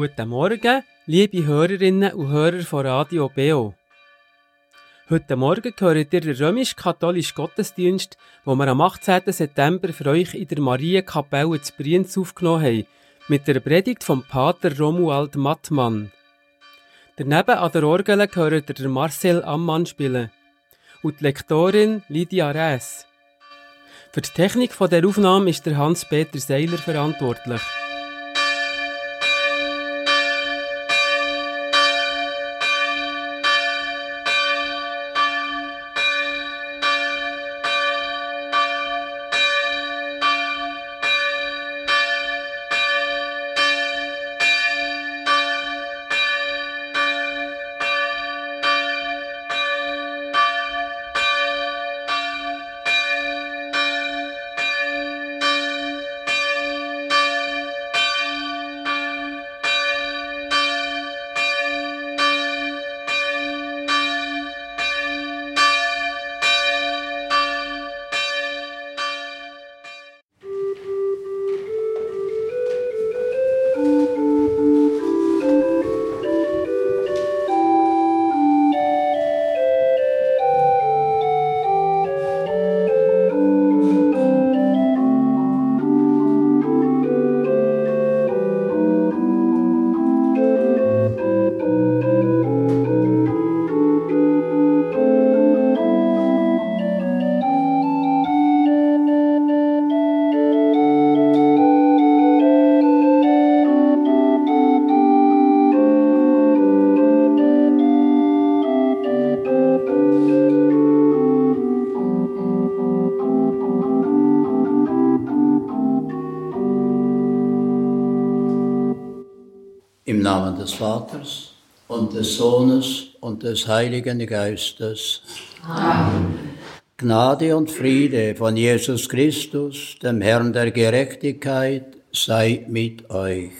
Guten Morgen, liebe Hörerinnen und Hörer von Radio Beo. Heute Morgen gehört ihr den römisch-katholischen Gottesdienst, den wir am 18. September für euch in der Marienkapelle zu Brienz aufgenommen haben, mit der Predigt vom Pater Romuald Mattmann. Daneben an der Orgel gehört ihr Marcel Ammann spielen und die Lektorin Lydia Räs. Für die Technik der Aufnahme ist der Hans-Peter Seiler verantwortlich. Des Vaters und des Sohnes und des Heiligen Geistes. Amen. Gnade und Friede von Jesus Christus, dem Herrn der Gerechtigkeit, sei mit euch.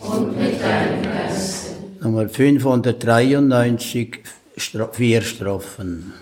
Und mit deinem Geist. Nummer 593, vier Strophen.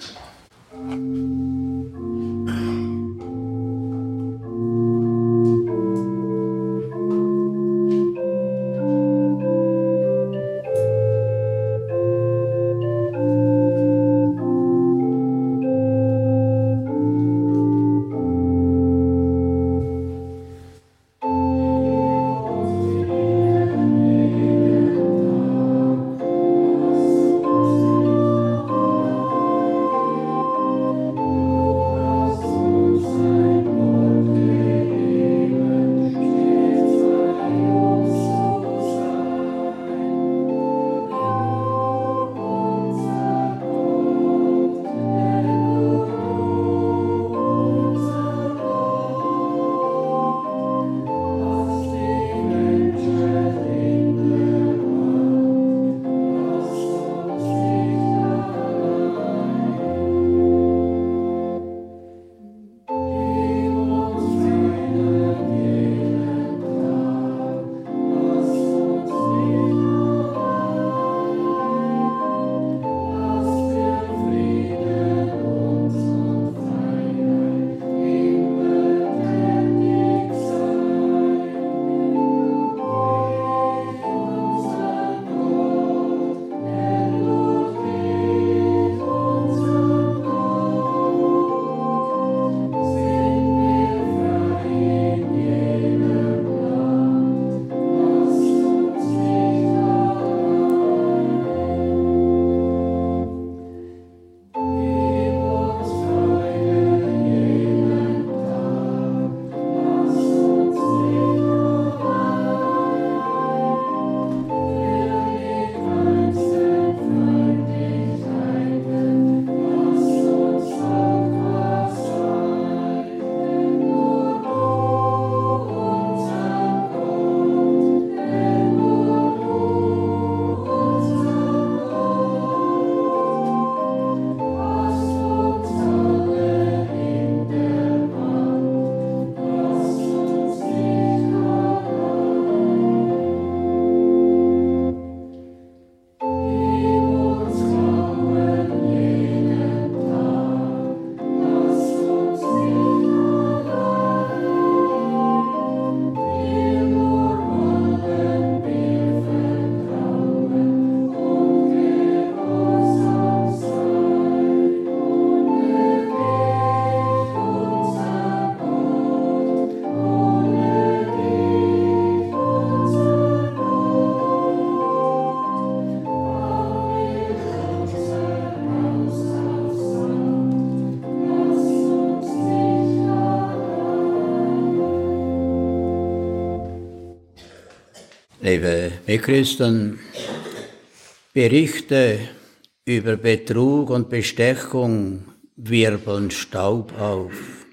Liebe Mitchristen, Berichte über Betrug und Bestechung wirbeln Staub auf.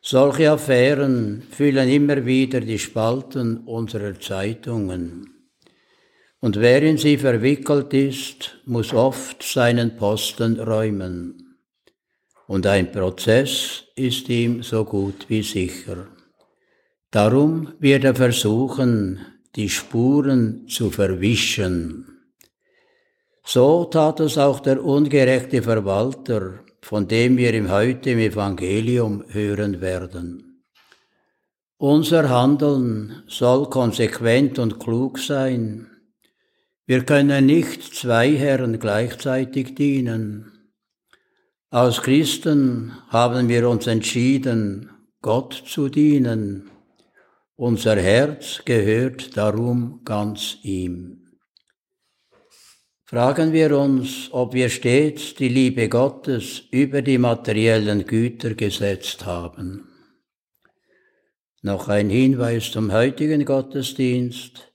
Solche Affären füllen immer wieder die Spalten unserer Zeitungen. Und wer in sie verwickelt ist, muss oft seinen Posten räumen. Und ein Prozess ist ihm so gut wie sicher. Darum wird er versuchen, die Spuren zu verwischen. So tat es auch der ungerechte Verwalter, von dem wir im heute im Evangelium hören werden. Unser Handeln soll konsequent und klug sein. Wir können nicht zwei Herren gleichzeitig dienen. Als Christen haben wir uns entschieden, Gott zu dienen. Unser Herz gehört darum ganz ihm. Fragen wir uns, ob wir stets die Liebe Gottes über die materiellen Güter gesetzt haben. Noch ein Hinweis zum heutigen Gottesdienst.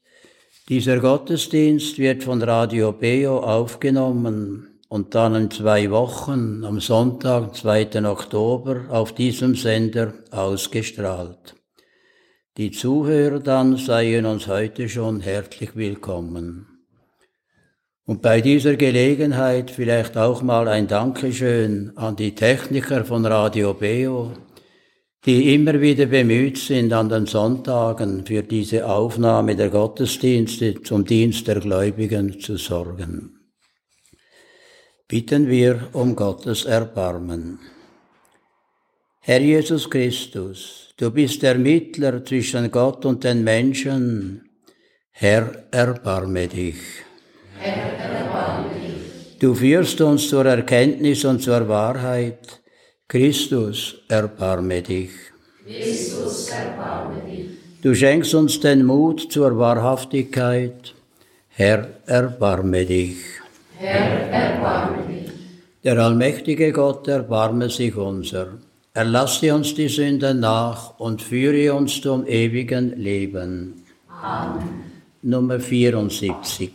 Dieser Gottesdienst wird von Radio Beo aufgenommen und dann in zwei Wochen am Sonntag, 2. Oktober, auf diesem Sender ausgestrahlt. Die Zuhörer dann seien uns heute schon herzlich willkommen. Und bei dieser Gelegenheit vielleicht auch mal ein Dankeschön an die Techniker von Radio Beo, die immer wieder bemüht sind, an den Sonntagen für diese Aufnahme der Gottesdienste zum Dienst der Gläubigen zu sorgen. Bitten wir um Gottes Erbarmen. Herr Jesus Christus, du bist der Mittler zwischen Gott und den Menschen. Herr, erbarme dich. Du führst uns zur Erkenntnis und zur Wahrheit. Christus, erbarme dich. Christus, erbarme dich. Du schenkst uns den Mut zur Wahrhaftigkeit. Herr, erbarme dich. Herr, erbarme dich. Der allmächtige Gott erbarme sich unser. Erlasse uns die Sünden nach und führe uns zum ewigen Leben. Amen. Nummer 74.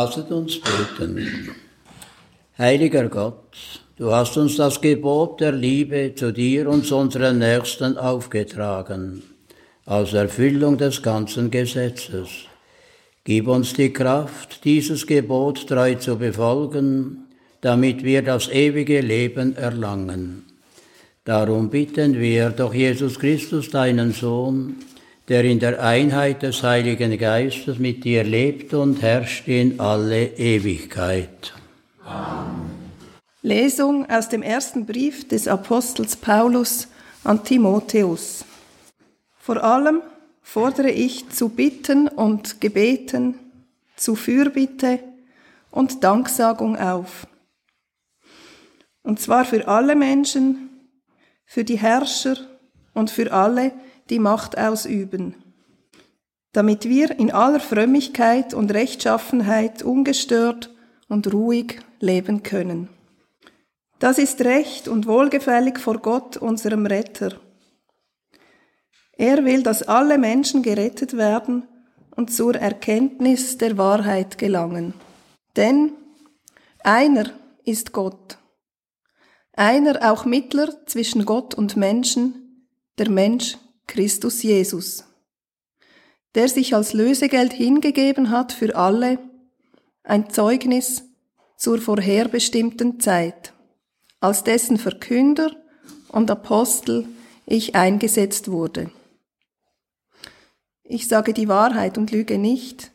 Lasset uns beten. Heiliger Gott, du hast uns das Gebot der Liebe zu dir und zu unseren Nächsten aufgetragen, als Erfüllung des ganzen Gesetzes. Gib uns die Kraft, dieses Gebot treu zu befolgen, damit wir das ewige Leben erlangen. Darum bitten wir durch Jesus Christus, deinen Sohn, der in der Einheit des Heiligen Geistes mit dir lebt und herrscht in alle Ewigkeit. Lesung aus dem ersten Brief des Apostels Paulus an Timotheus. Vor allem fordere ich zu Bitten und Gebeten, zu Fürbitte und Danksagung auf. Und zwar für alle Menschen, für die Herrscher und für alle, die Macht ausüben, damit wir in aller Frömmigkeit und Rechtschaffenheit ungestört und ruhig leben können. Das ist recht und wohlgefällig vor Gott, unserem Retter. Er will, dass alle Menschen gerettet werden und zur Erkenntnis der Wahrheit gelangen. Denn einer ist Gott, einer auch Mittler zwischen Gott und Menschen, der Mensch Christus Jesus, der sich als Lösegeld hingegeben hat für alle, ein Zeugnis zur vorherbestimmten Zeit, als dessen Verkünder und Apostel ich eingesetzt wurde. Ich sage die Wahrheit und lüge nicht,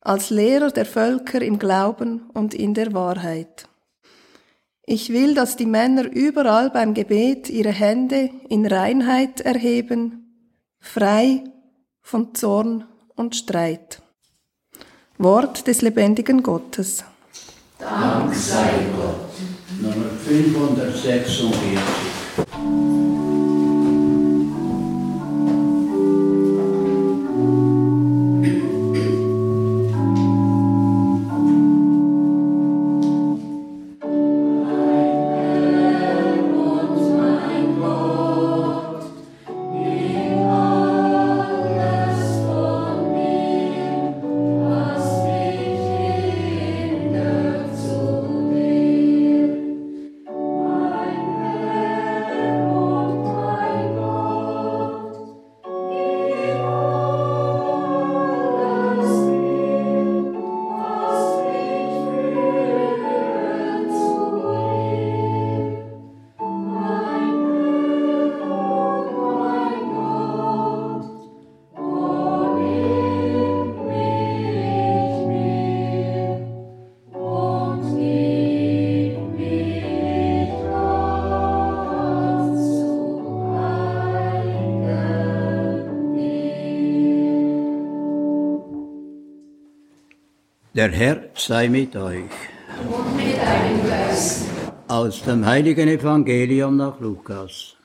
als Lehrer der Völker im Glauben und in der Wahrheit. Ich will, dass die Männer überall beim Gebet ihre Hände in Reinheit erheben, frei von Zorn und Streit. Wort des lebendigen Gottes. Dank sei Gott. Nummer 546. Der Herr sei mit euch. Und mit deinem Geist. Aus dem heiligen Evangelium nach Lukas.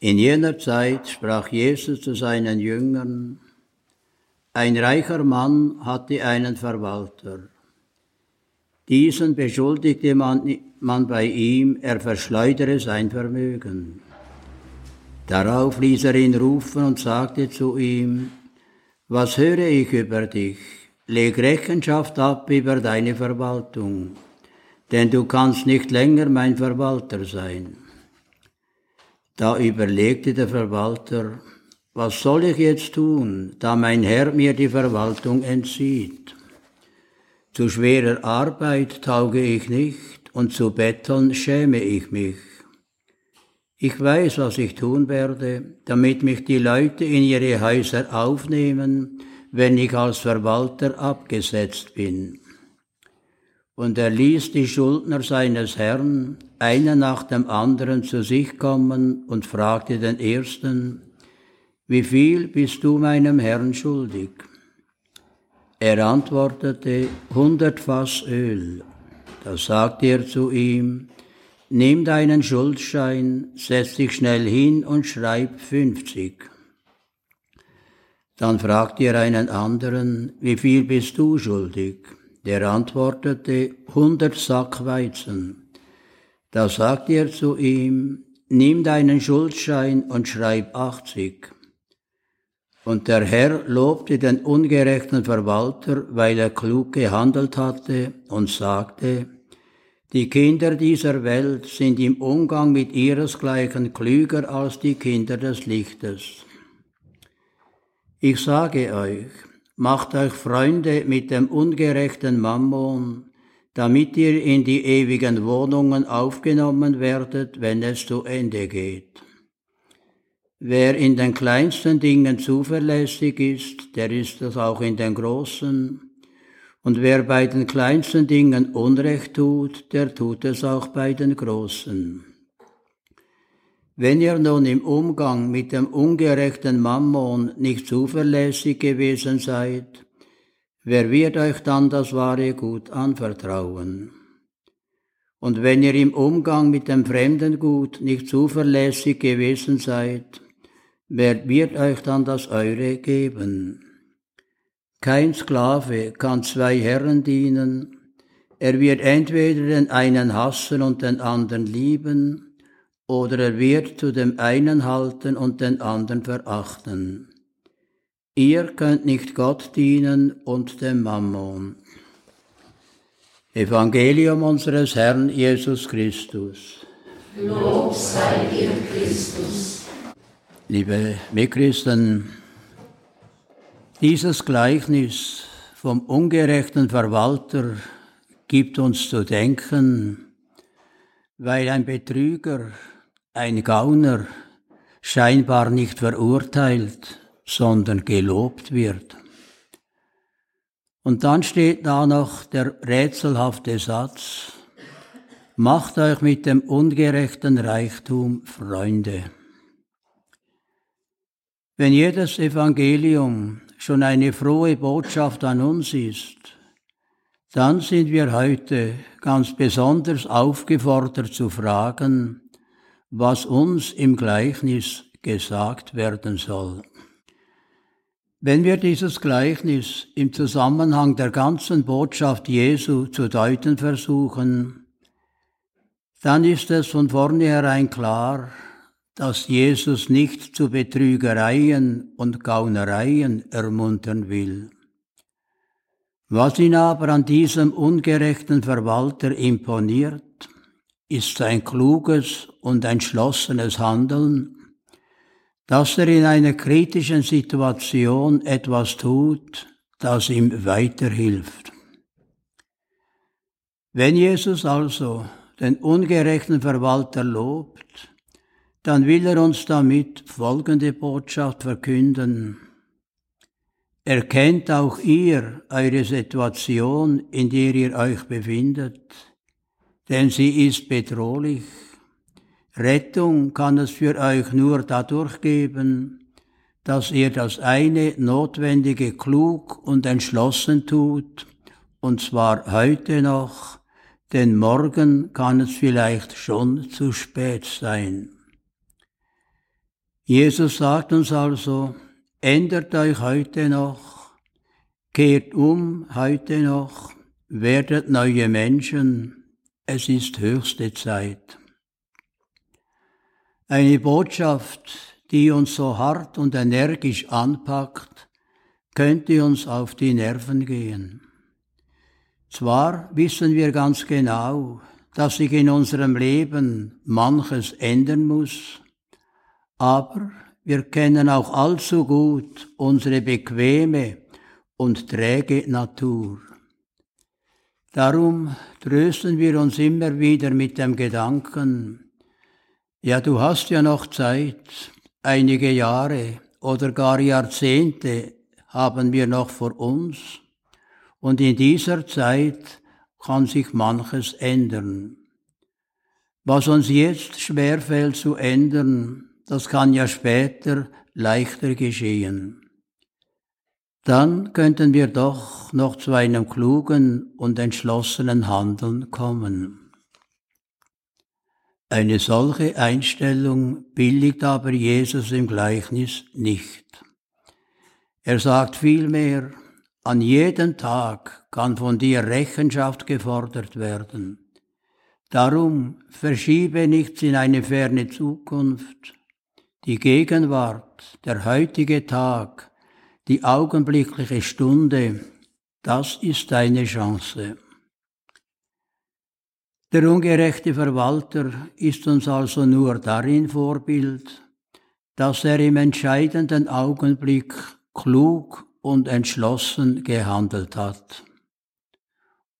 In jener Zeit sprach Jesus zu seinen Jüngern, ein reicher Mann hatte einen Verwalter. Diesen beschuldigte man, man bei ihm, er verschleudere sein Vermögen. Darauf ließ er ihn rufen und sagte zu ihm, was höre ich über dich? Leg Rechenschaft ab über deine Verwaltung, denn du kannst nicht länger mein Verwalter sein. Da überlegte der Verwalter, was soll ich jetzt tun, da mein Herr mir die Verwaltung entzieht? Zu schwerer Arbeit tauge ich nicht und zu betteln schäme ich mich. Ich weiß, was ich tun werde, damit mich die Leute in ihre Häuser aufnehmen, wenn ich als Verwalter abgesetzt bin. Und er ließ die Schuldner seines Herrn, einer nach dem anderen, zu sich kommen und fragte den ersten, wie viel bist du meinem Herrn schuldig? Er antwortete, hundert Fass Öl. Da sagte er zu ihm, Nimm deinen Schuldschein, setz dich schnell hin und schreib 50. Dann fragte er einen anderen, wie viel bist du schuldig? Der antwortete, 100 Sack Weizen. Da sagte er zu ihm, nimm deinen Schuldschein und schreib 80. Und der Herr lobte den ungerechten Verwalter, weil er klug gehandelt hatte, und sagte, die Kinder dieser Welt sind im Umgang mit ihresgleichen klüger als die Kinder des Lichtes. Ich sage euch, macht euch Freunde mit dem ungerechten Mammon, damit ihr in die ewigen Wohnungen aufgenommen werdet, wenn es zu Ende geht. Wer in den kleinsten Dingen zuverlässig ist, der ist es auch in den großen, und wer bei den kleinsten Dingen Unrecht tut, der tut es auch bei den großen. Wenn ihr nun im Umgang mit dem ungerechten Mammon nicht zuverlässig gewesen seid, wer wird euch dann das wahre Gut anvertrauen? Und wenn ihr im Umgang mit dem fremden Gut nicht zuverlässig gewesen seid, wer wird euch dann das eure geben? Kein Sklave kann zwei Herren dienen, er wird entweder den einen hassen und den anderen lieben, oder er wird zu dem einen halten und den anderen verachten. Ihr könnt nicht Gott dienen und dem Mammon. Evangelium unseres Herrn Jesus Christus. Lob sei dir, Christus. Liebe Mitchristen, dieses Gleichnis vom ungerechten Verwalter gibt uns zu denken, weil ein Betrüger, ein Gauner scheinbar nicht verurteilt, sondern gelobt wird. Und dann steht da noch der rätselhafte Satz, macht euch mit dem ungerechten Reichtum Freunde. Wenn jedes Evangelium schon eine frohe Botschaft an uns ist, dann sind wir heute ganz besonders aufgefordert zu fragen, was uns im Gleichnis gesagt werden soll. Wenn wir dieses Gleichnis im Zusammenhang der ganzen Botschaft Jesu zu deuten versuchen, dann ist es von vornherein klar, dass Jesus nicht zu Betrügereien und Gaunereien ermuntern will. Was ihn aber an diesem ungerechten Verwalter imponiert, ist sein kluges und entschlossenes Handeln, dass er in einer kritischen Situation etwas tut, das ihm weiterhilft. Wenn Jesus also den ungerechten Verwalter lobt, dann will er uns damit folgende Botschaft verkünden. Erkennt auch ihr eure Situation, in der ihr euch befindet, denn sie ist bedrohlich. Rettung kann es für euch nur dadurch geben, dass ihr das eine Notwendige klug und entschlossen tut, und zwar heute noch, denn morgen kann es vielleicht schon zu spät sein. Jesus sagt uns also, ändert euch heute noch, kehrt um heute noch, werdet neue Menschen, es ist höchste Zeit. Eine Botschaft, die uns so hart und energisch anpackt, könnte uns auf die Nerven gehen. Zwar wissen wir ganz genau, dass sich in unserem Leben manches ändern muss, aber wir kennen auch allzu gut unsere bequeme und träge Natur. Darum trösten wir uns immer wieder mit dem Gedanken, ja, du hast ja noch Zeit, einige Jahre oder gar Jahrzehnte haben wir noch vor uns, und in dieser Zeit kann sich manches ändern. Was uns jetzt schwerfällt zu ändern, das kann ja später leichter geschehen. Dann könnten wir doch noch zu einem klugen und entschlossenen Handeln kommen. Eine solche Einstellung billigt aber Jesus im Gleichnis nicht. Er sagt vielmehr, an jedem Tag kann von dir Rechenschaft gefordert werden. Darum verschiebe nichts in eine ferne Zukunft, die Gegenwart, der heutige Tag, die augenblickliche Stunde, das ist deine Chance. Der ungerechte Verwalter ist uns also nur darin Vorbild, dass er im entscheidenden Augenblick klug und entschlossen gehandelt hat.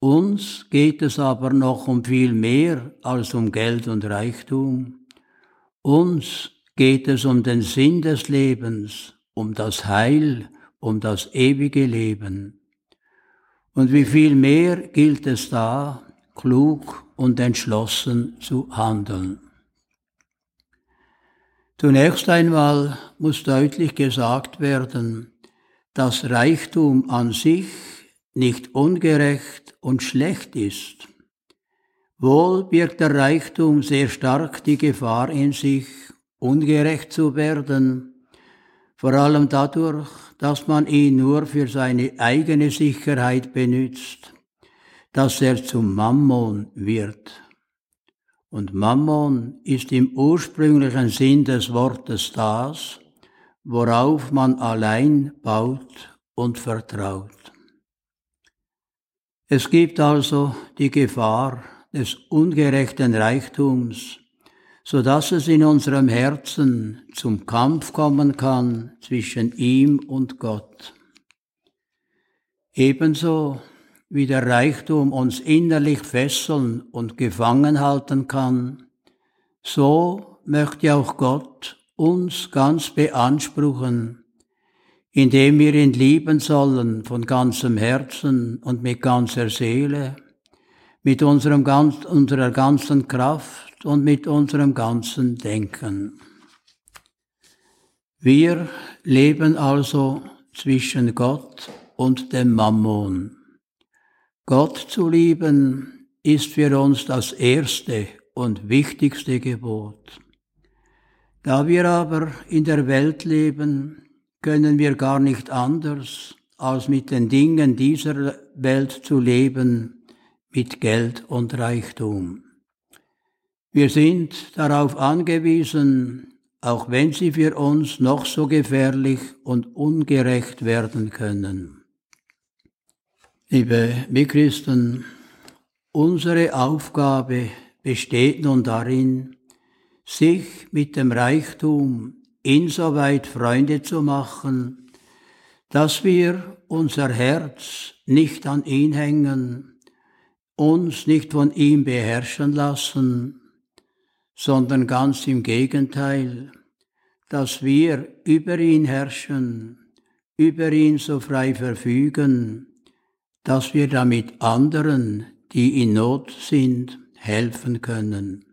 Uns geht es aber noch um viel mehr als um Geld und Reichtum. Uns geht es um den Sinn des Lebens, um das Heil, um das ewige Leben. Und wie viel mehr gilt es da, klug und entschlossen zu handeln. Zunächst einmal muss deutlich gesagt werden, dass Reichtum an sich nicht ungerecht und schlecht ist. Wohl birgt der Reichtum sehr stark die Gefahr in sich, ungerecht zu werden, vor allem dadurch, dass man ihn nur für seine eigene Sicherheit benützt, dass er zum Mammon wird. Und Mammon ist im ursprünglichen Sinn des Wortes das, worauf man allein baut und vertraut. Es gibt also die Gefahr des ungerechten Reichtums, so dass es in unserem Herzen zum Kampf kommen kann zwischen ihm und Gott. Ebenso wie der Reichtum uns innerlich fesseln und gefangen halten kann, so möchte auch Gott uns ganz beanspruchen, indem wir ihn lieben sollen von ganzem Herzen und mit ganzer Seele, mit unserem unserer ganzen Kraft und mit unserem ganzen Denken. Wir leben also zwischen Gott und dem Mammon. Gott zu lieben ist für uns das erste und wichtigste Gebot. Da wir aber in der Welt leben, können wir gar nicht anders, als mit den Dingen dieser Welt zu leben, mit Geld und Reichtum. Wir sind darauf angewiesen, auch wenn sie für uns noch so gefährlich und ungerecht werden können. Liebe Mitchristen, unsere Aufgabe besteht nun darin, sich mit dem Reichtum insoweit Freunde zu machen, dass wir unser Herz nicht an ihn hängen, uns nicht von ihm beherrschen lassen, sondern ganz im Gegenteil, dass wir über ihn herrschen, über ihn so frei verfügen, dass wir damit anderen, die in Not sind, helfen können.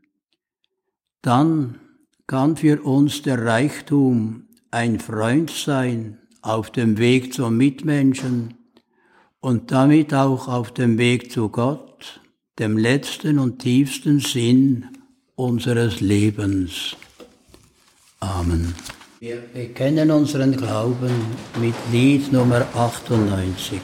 Dann kann für uns der Reichtum ein Freund sein auf dem Weg zum Mitmenschen und damit auch auf dem Weg zu Gott, dem letzten und tiefsten Sinn unseres Lebens. Amen. Wir bekennen unseren Glauben mit Lied Nummer 98.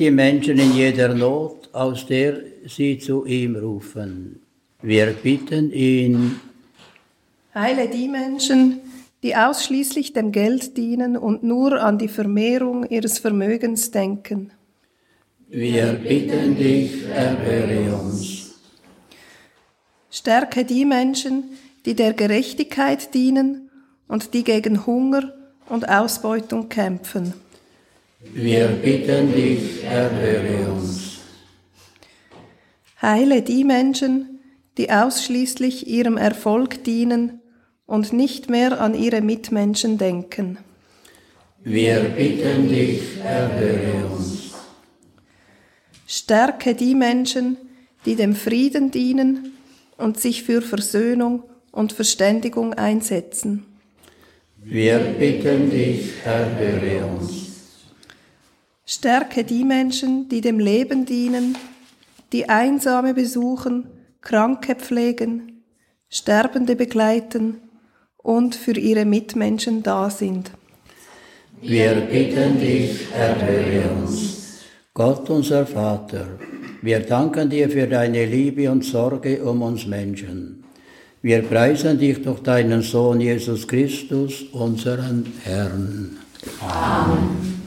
die Menschen in jeder Not, aus der sie zu ihm rufen. Wir bitten ihn. Heile die Menschen, die ausschließlich dem Geld dienen und nur an die Vermehrung ihres Vermögens denken. Wir bitten dich, erhöre uns. Stärke die Menschen, die der Gerechtigkeit dienen und die gegen Hunger und Ausbeutung kämpfen. Wir bitten dich, erhöre uns. Heile die Menschen, die ausschließlich ihrem Erfolg dienen und nicht mehr an ihre Mitmenschen denken. Wir bitten dich, erhöre uns. Stärke die Menschen, die dem Frieden dienen und sich für Versöhnung und Verständigung einsetzen. Wir bitten dich, erhöre uns. Stärke die Menschen, die dem Leben dienen, die Einsame besuchen, Kranke pflegen, Sterbende begleiten und für ihre Mitmenschen da sind. Wir bitten dich, erhöre uns. Gott unser Vater, wir danken dir für deine Liebe und Sorge um uns Menschen. Wir preisen dich durch deinen Sohn Jesus Christus, unseren Herrn. Amen.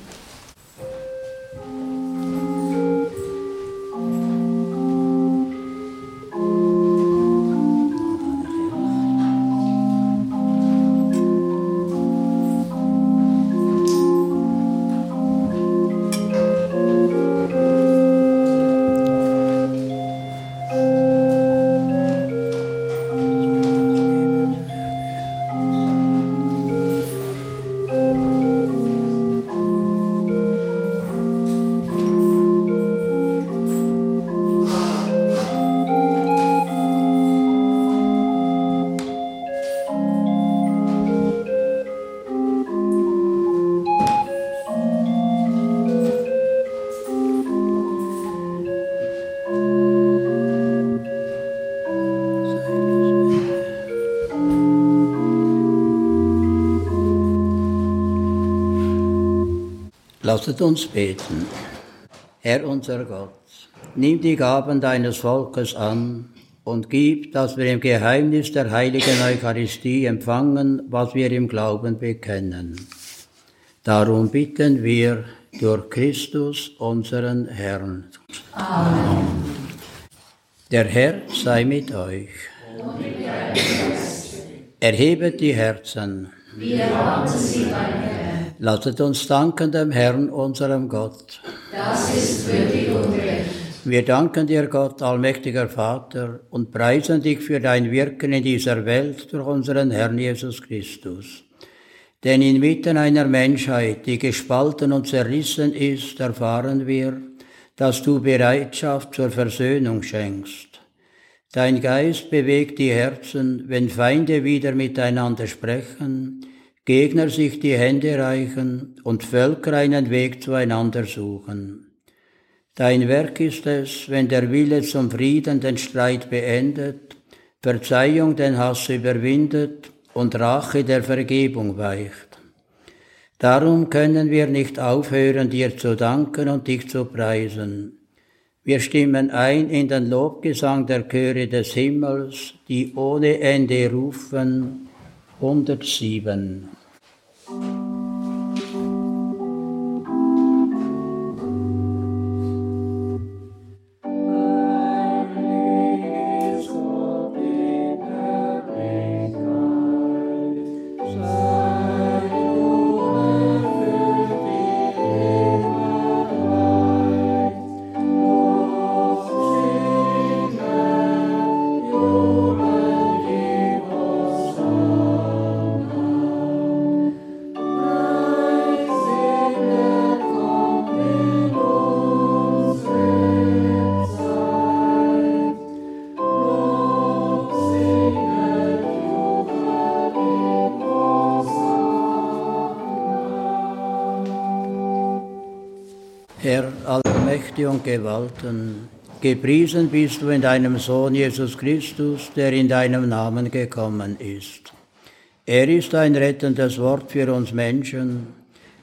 Lasset uns beten. Herr unser Gott, nimm die Gaben deines Volkes an und gib, dass wir im Geheimnis der heiligen Eucharistie empfangen, was wir im Glauben bekennen. Darum bitten wir durch Christus, unseren Herrn. Amen. Der Herr sei mit euch. Erhebet die Herzen. Wir erwarten sie, mein Herr. Lasset uns danken dem Herrn, unserem Gott. Das ist würdig und recht. Wir danken dir, Gott, allmächtiger Vater, und preisen dich für dein Wirken in dieser Welt durch unseren Herrn Jesus Christus. Denn inmitten einer Menschheit, die gespalten und zerrissen ist, erfahren wir, dass du Bereitschaft zur Versöhnung schenkst. Dein Geist bewegt die Herzen, wenn Feinde wieder miteinander sprechen, Gegner sich die Hände reichen und Völker einen Weg zueinander suchen. Dein Werk ist es, wenn der Wille zum Frieden den Streit beendet, Verzeihung den Hass überwindet und Rache der Vergebung weicht. Darum können wir nicht aufhören, dir zu danken und dich zu preisen. Wir stimmen ein in den Lobgesang der Chöre des Himmels, die ohne Ende rufen, 107. Gewalten. Gepriesen bist du in deinem Sohn Jesus Christus, der in deinem Namen gekommen ist. Er ist ein rettendes Wort für uns Menschen.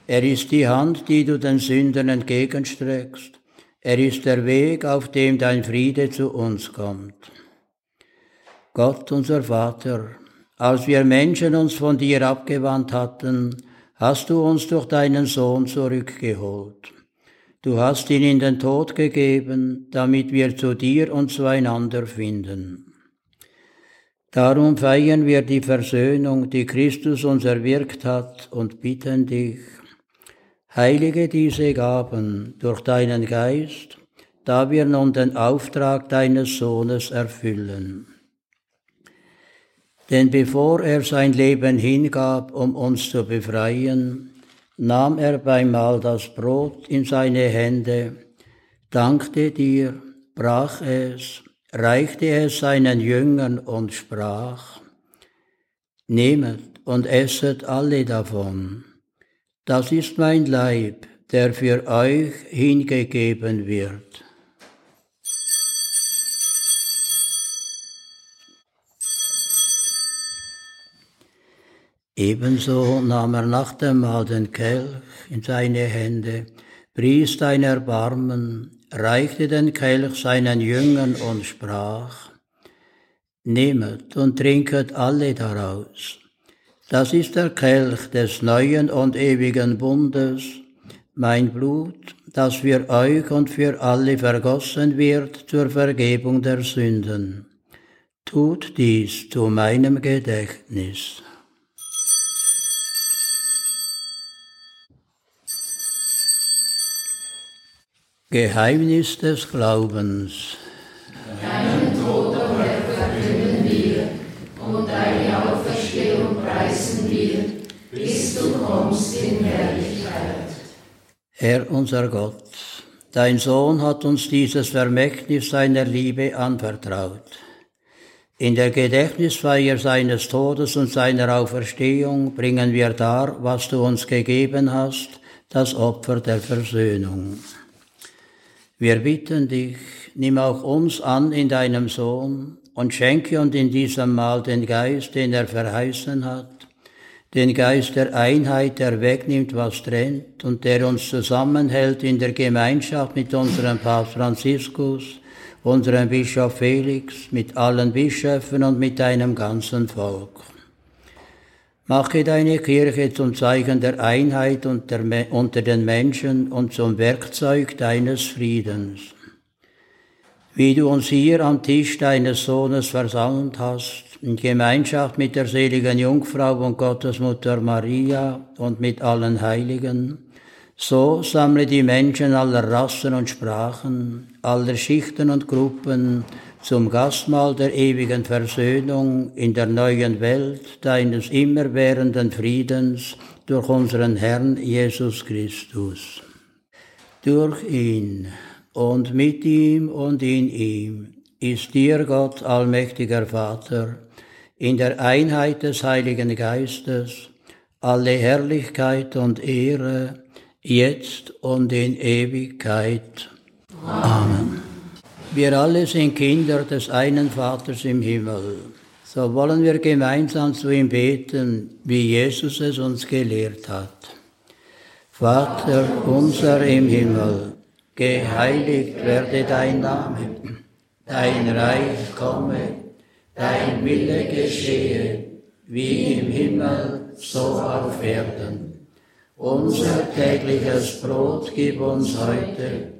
Er ist die Hand, die du den Sündern entgegenstreckst. Er ist der Weg, auf dem dein Friede zu uns kommt. Gott, unser Vater, als wir Menschen uns von dir abgewandt hatten, hast du uns durch deinen Sohn zurückgeholt. Du hast ihn in den Tod gegeben, damit wir zu dir und zueinander finden. Darum feiern wir die Versöhnung, die Christus uns erwirkt hat, und bitten dich, heilige diese Gaben durch deinen Geist, da wir nun den Auftrag deines Sohnes erfüllen. Denn bevor er sein Leben hingab, um uns zu befreien, nahm er beim Mahl das Brot in seine Hände, dankte dir, brach es, reichte es seinen Jüngern und sprach, Nehmet und esset alle davon, das ist mein Leib, der für euch hingegeben wird. Ebenso nahm er nach dem Mahl den Kelch in seine Hände, pries dein Erbarmen, reichte den Kelch seinen Jüngern und sprach, Nehmet und trinket alle daraus. Das ist der Kelch des neuen und ewigen Bundes, mein Blut, das für euch und für alle vergossen wird zur Vergebung der Sünden. Tut dies zu meinem Gedächtnis. Geheimnis des Glaubens. Deinen Tod, Herr, verkünden wir und deine Auferstehung preisen wir, bis du kommst in Herrlichkeit. Herr unser Gott, dein Sohn hat uns dieses Vermächtnis seiner Liebe anvertraut. In der Gedächtnisfeier seines Todes und seiner Auferstehung bringen wir dar, was du uns gegeben hast, das Opfer der Versöhnung. Wir bitten dich, nimm auch uns an in deinem Sohn und schenke uns in diesem Mal den Geist, den er verheißen hat, den Geist der Einheit, der wegnimmt, was trennt und der uns zusammenhält in der Gemeinschaft mit unserem Papst Franziskus, unserem Bischof Felix, mit allen Bischöfen und mit deinem ganzen Volk. Mache deine Kirche zum Zeichen der Einheit unter den Menschen und zum Werkzeug deines Friedens. Wie du uns hier am Tisch deines Sohnes versammelt hast, in Gemeinschaft mit der seligen Jungfrau und Gottesmutter Maria und mit allen Heiligen, so sammle die Menschen aller Rassen und Sprachen, aller Schichten und Gruppen zum Gastmahl der ewigen Versöhnung in der neuen Welt deines immerwährenden Friedens durch unseren Herrn Jesus Christus. Durch ihn und mit ihm und in ihm ist dir Gott allmächtiger Vater, in der Einheit des Heiligen Geistes, alle Herrlichkeit und Ehre, jetzt und in Ewigkeit. Amen. Wir alle sind Kinder des einen Vaters im Himmel. So wollen wir gemeinsam zu ihm beten, wie Jesus es uns gelehrt hat. Vater unser im Himmel, geheiligt werde dein Name, dein Reich komme, dein Wille geschehe, wie im Himmel, so auf Erden. Unser tägliches Brot gib uns heute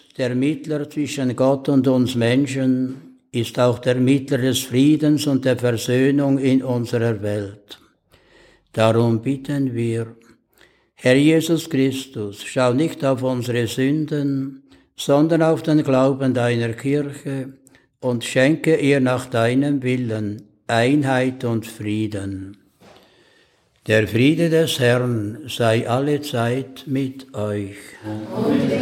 der Mittler zwischen Gott und uns Menschen, ist auch der Mittler des Friedens und der Versöhnung in unserer Welt. Darum bitten wir, Herr Jesus Christus, schau nicht auf unsere Sünden, sondern auf den Glauben deiner Kirche und schenke ihr nach deinem Willen Einheit und Frieden. Der Friede des Herrn sei alle Zeit mit euch. Und mit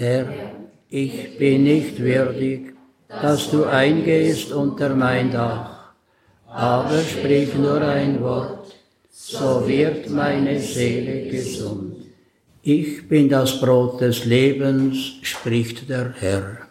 Herr, ich bin nicht würdig, dass du eingehst unter mein Dach, aber sprich nur ein Wort, so wird meine Seele gesund. Ich bin das Brot des Lebens, spricht der Herr.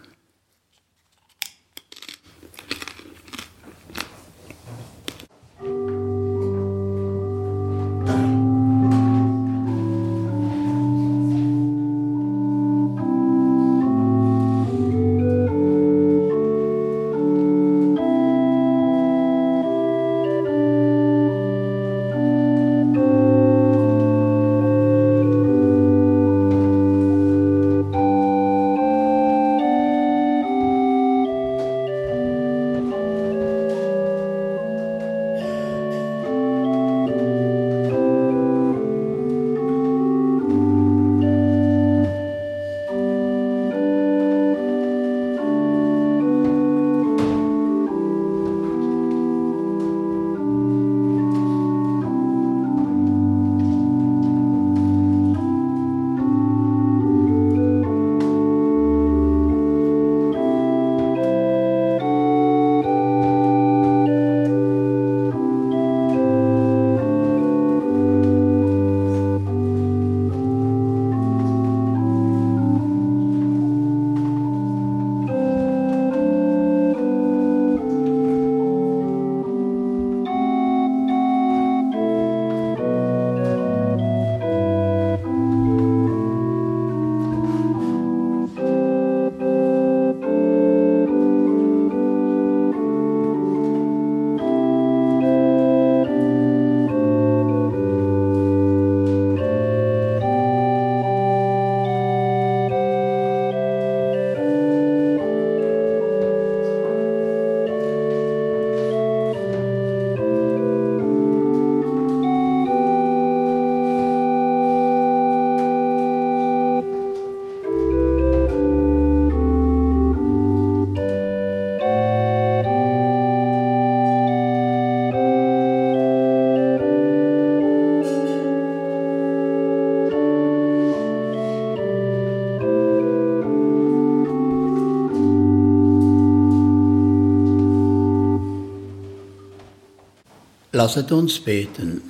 Lasset uns beten.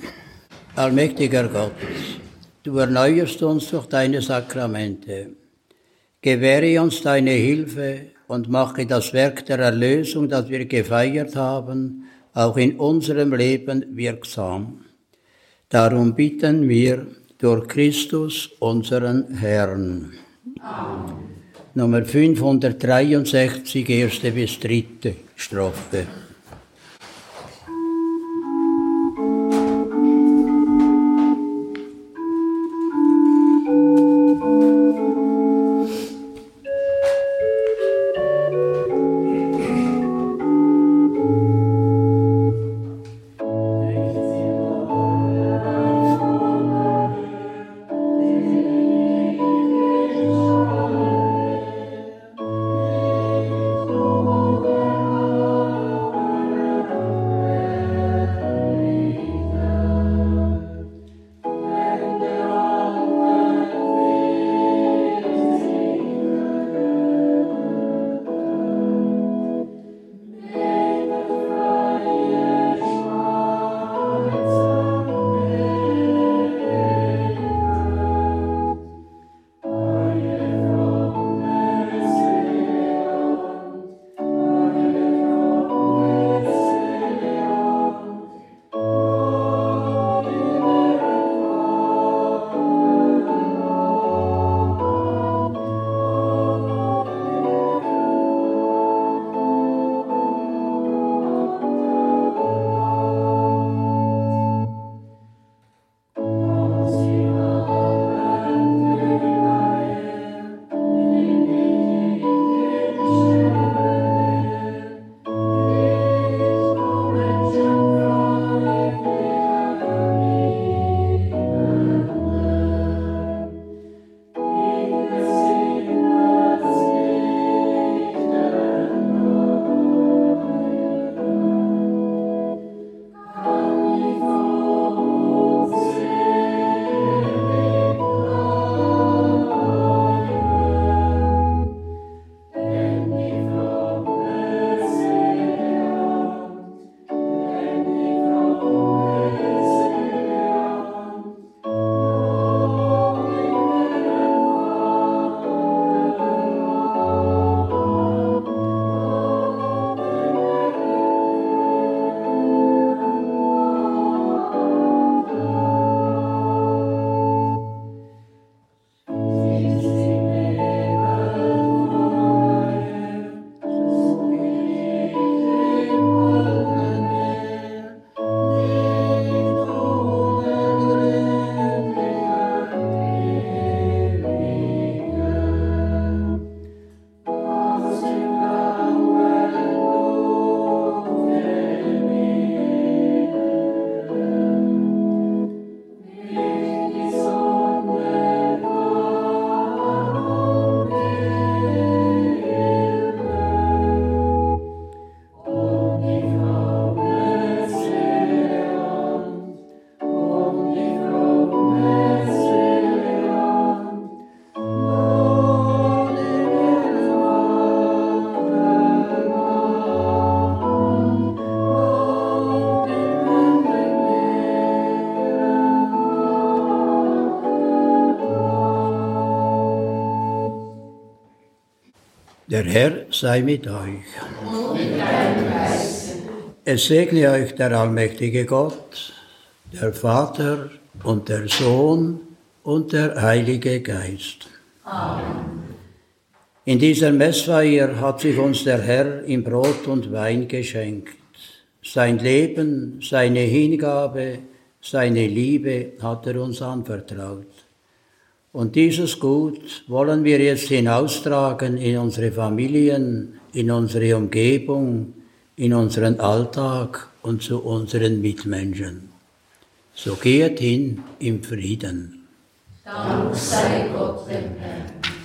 Allmächtiger Gott, du erneuerst uns durch deine Sakramente. Gewähre uns deine Hilfe und mache das Werk der Erlösung, das wir gefeiert haben, auch in unserem Leben wirksam. Darum bitten wir durch Christus, unseren Herrn. Amen. Nummer 563, erste bis dritte Strophe. Der Herr sei mit euch. Es segne euch der allmächtige Gott, der Vater und der Sohn und der Heilige Geist. Amen. In dieser Messfeier hat sich uns der Herr in Brot und Wein geschenkt. Sein Leben, seine Hingabe, seine Liebe hat er uns anvertraut. Und dieses Gut wollen wir jetzt hinaustragen in unsere Familien, in unsere Umgebung, in unseren Alltag und zu unseren Mitmenschen. So geht hin im Frieden. Dank sei Gott dem Herrn.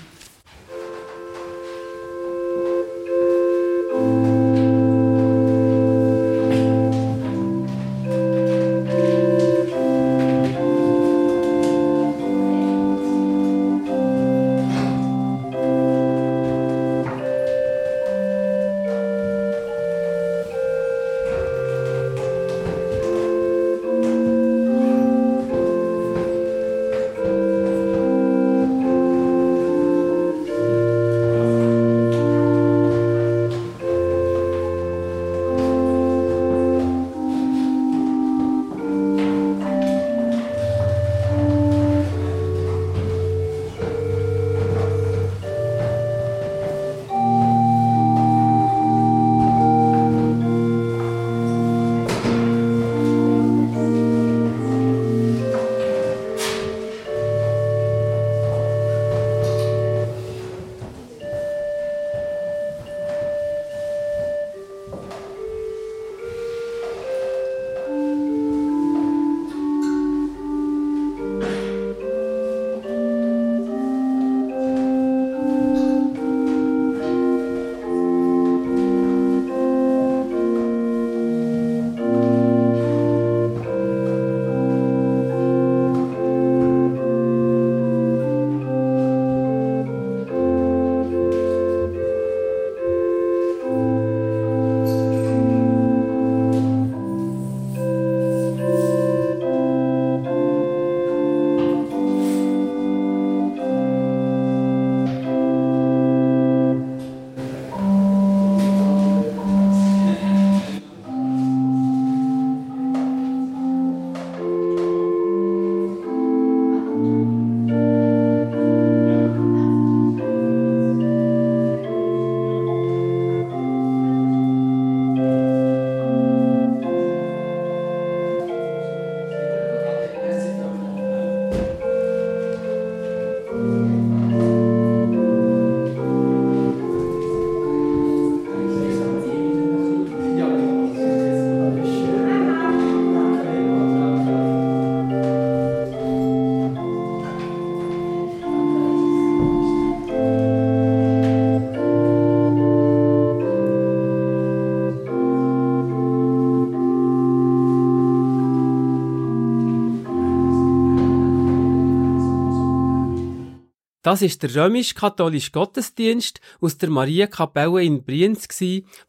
Das ist der römisch-katholische Gottesdienst aus der Mariakapelle in Brienz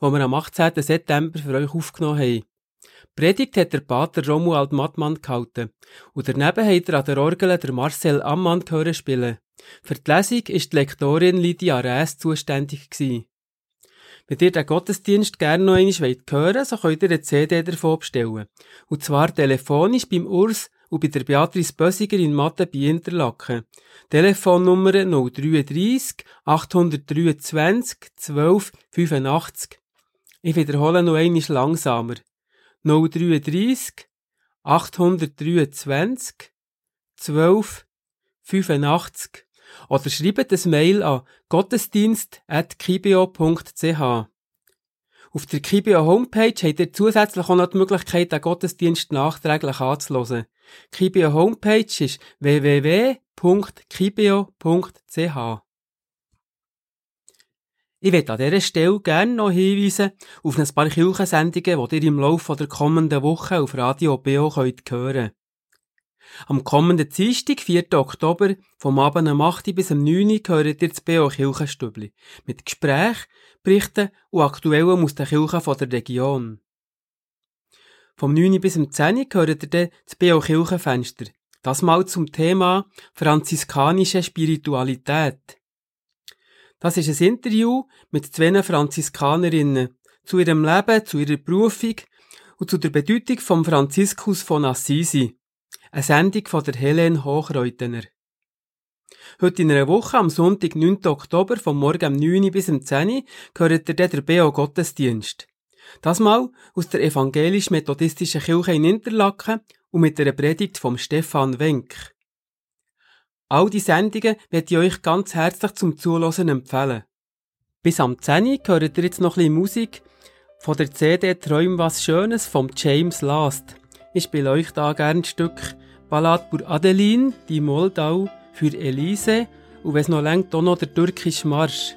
wo wir am 18. September für euch aufgenommen haben. Predigt hat der Pater Romuald Mattmann gehalten. Und daneben hat er an der Orgel der Marcel Ammann gehört spielen. Für die Lesung ist die Lektorin Lydia Rees zuständig gewesen. Wenn ihr den Gottesdienst gerne noch einmal hören wollt, so könnt ihr eine CD davon bestellen. Und zwar telefonisch beim Urs und bei der Beatrice Bösiger in Mathe bei Interlaken. Telefonnummer 033 823 12 85. Ich wiederhole noch einmal langsamer. 033 823 12 85 oder schreibt ein Mail an gottesdienst.kibio.ch. Auf der Kibio Homepage habt ihr zusätzlich auch noch die Möglichkeit, den Gottesdienst nachträglich anzuhören. Kibio Homepage ist www.kibio.ch. Ich möchte an dieser Stelle gerne noch hinweisen auf ein paar Kirchensendungen, die ihr im Laufe der kommenden Woche auf Radio BO könnt hören Am kommenden Dienstag, 4. Oktober, vom Abend um 8 bis um 9 Uhr, hört ihr das BO Kirchenstübli. Mit Gesprächen, Berichten und Aktuellen aus den Kirchen der Region. Vom 9 bis um 10 Uhr hört ihr dann das BO Kirchenfenster. Das mal zum Thema franziskanische Spiritualität. Das ist ein Interview mit zwei Franziskanerinnen zu ihrem Leben, zu ihrer Berufung und zu der Bedeutung von Franziskus von Assisi. Eine Sendung von der Helene Hochreutener. Heute in einer Woche, am Sonntag, 9. Oktober, vom Morgen um 9 bis um 10 Uhr, gehört ihr der BO Gottesdienst. Das mal aus der evangelisch-methodistischen Kirche in Interlaken und mit der Predigt vom Stefan Wenk. All die Sendungen werde ich euch ganz herzlich zum Zuhören empfehlen. Bis am 10 Uhr hört ihr jetzt noch ein bisschen Musik von der CD Träum was Schönes vom James Last. Ich spiele euch da gerne ein Stück Ballad pour Adeline, die Moldau für Elise und wenn es noch längt, auch noch der türkische Marsch.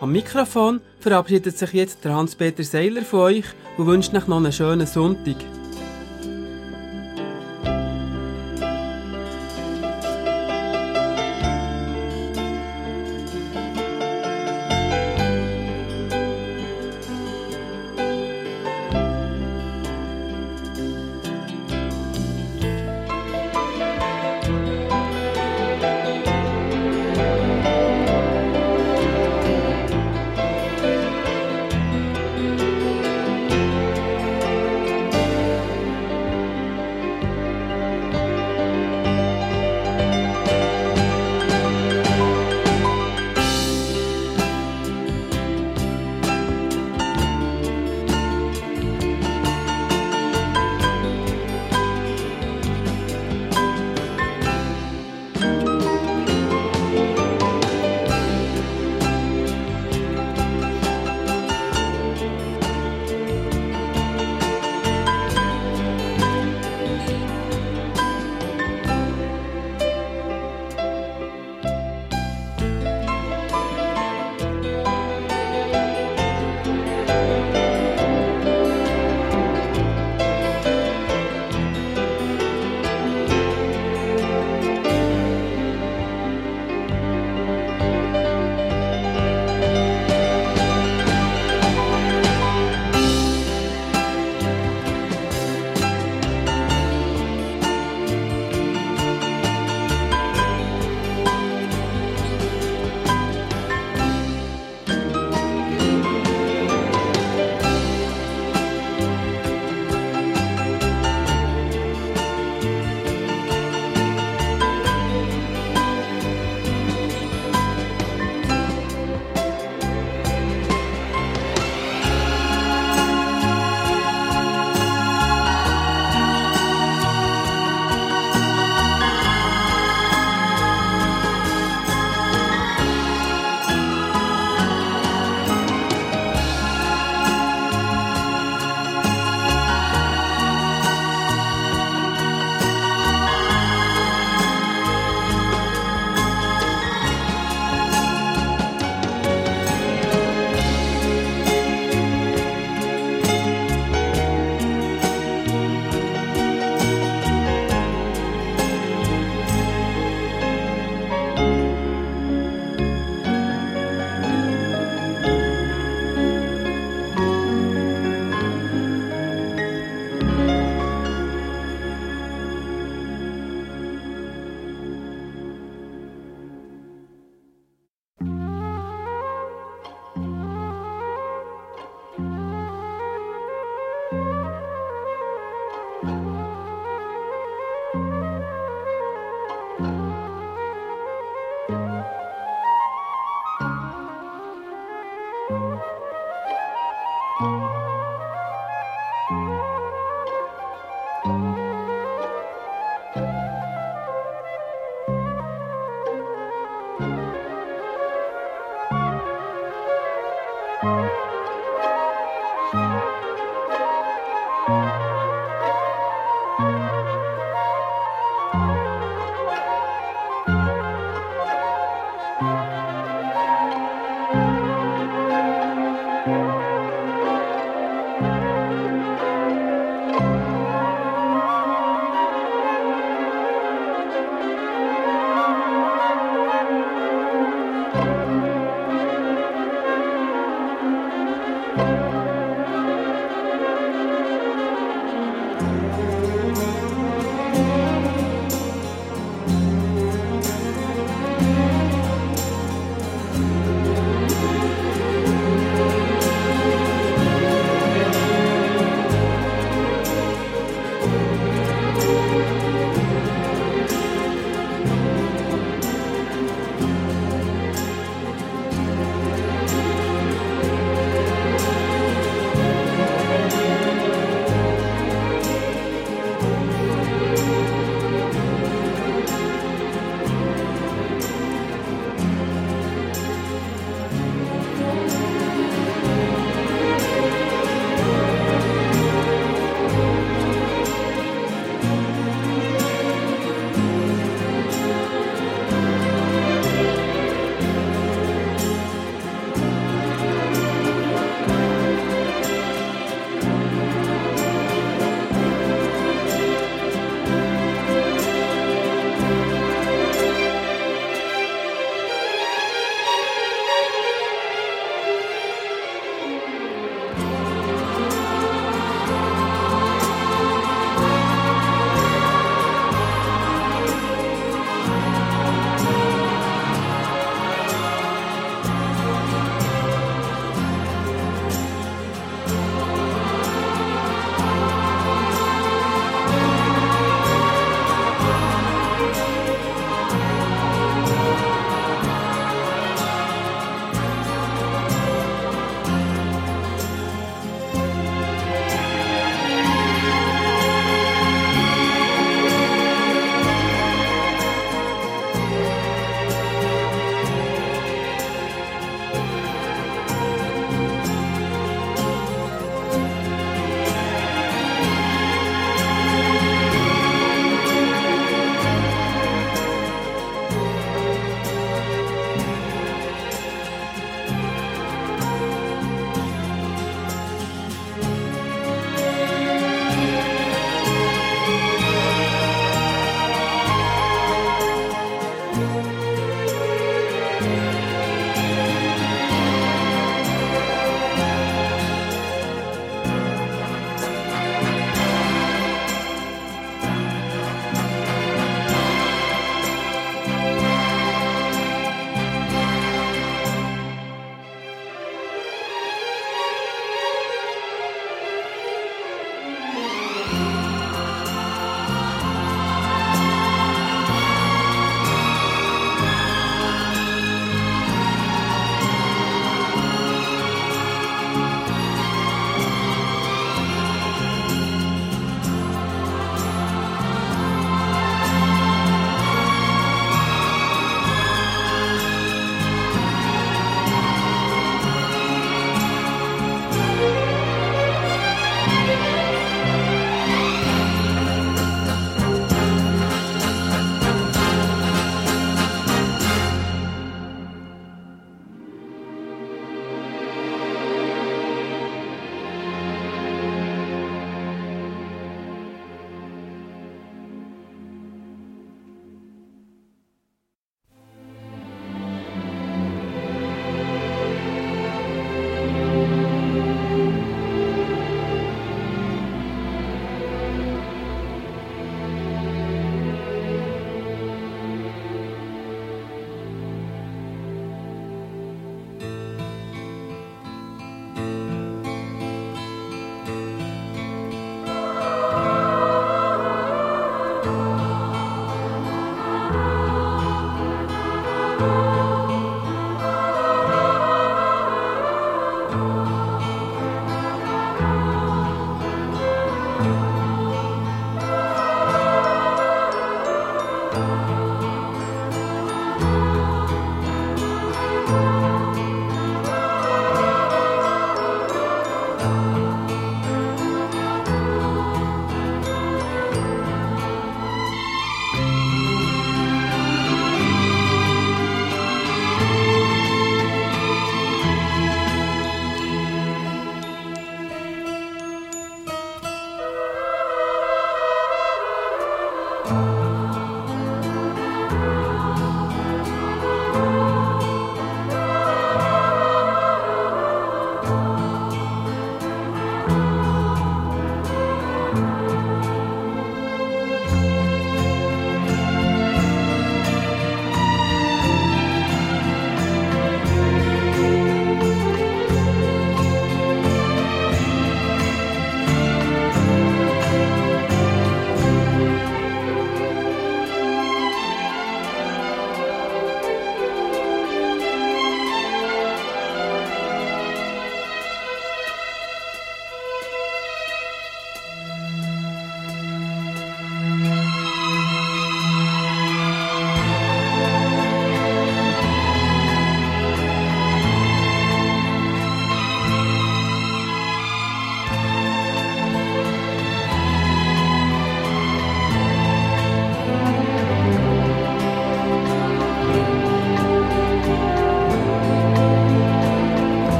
Am Mikrofon verabschiedet sich jetzt der Hans-Peter Seiler von euch und wünscht euch noch einen schönen Sonntag.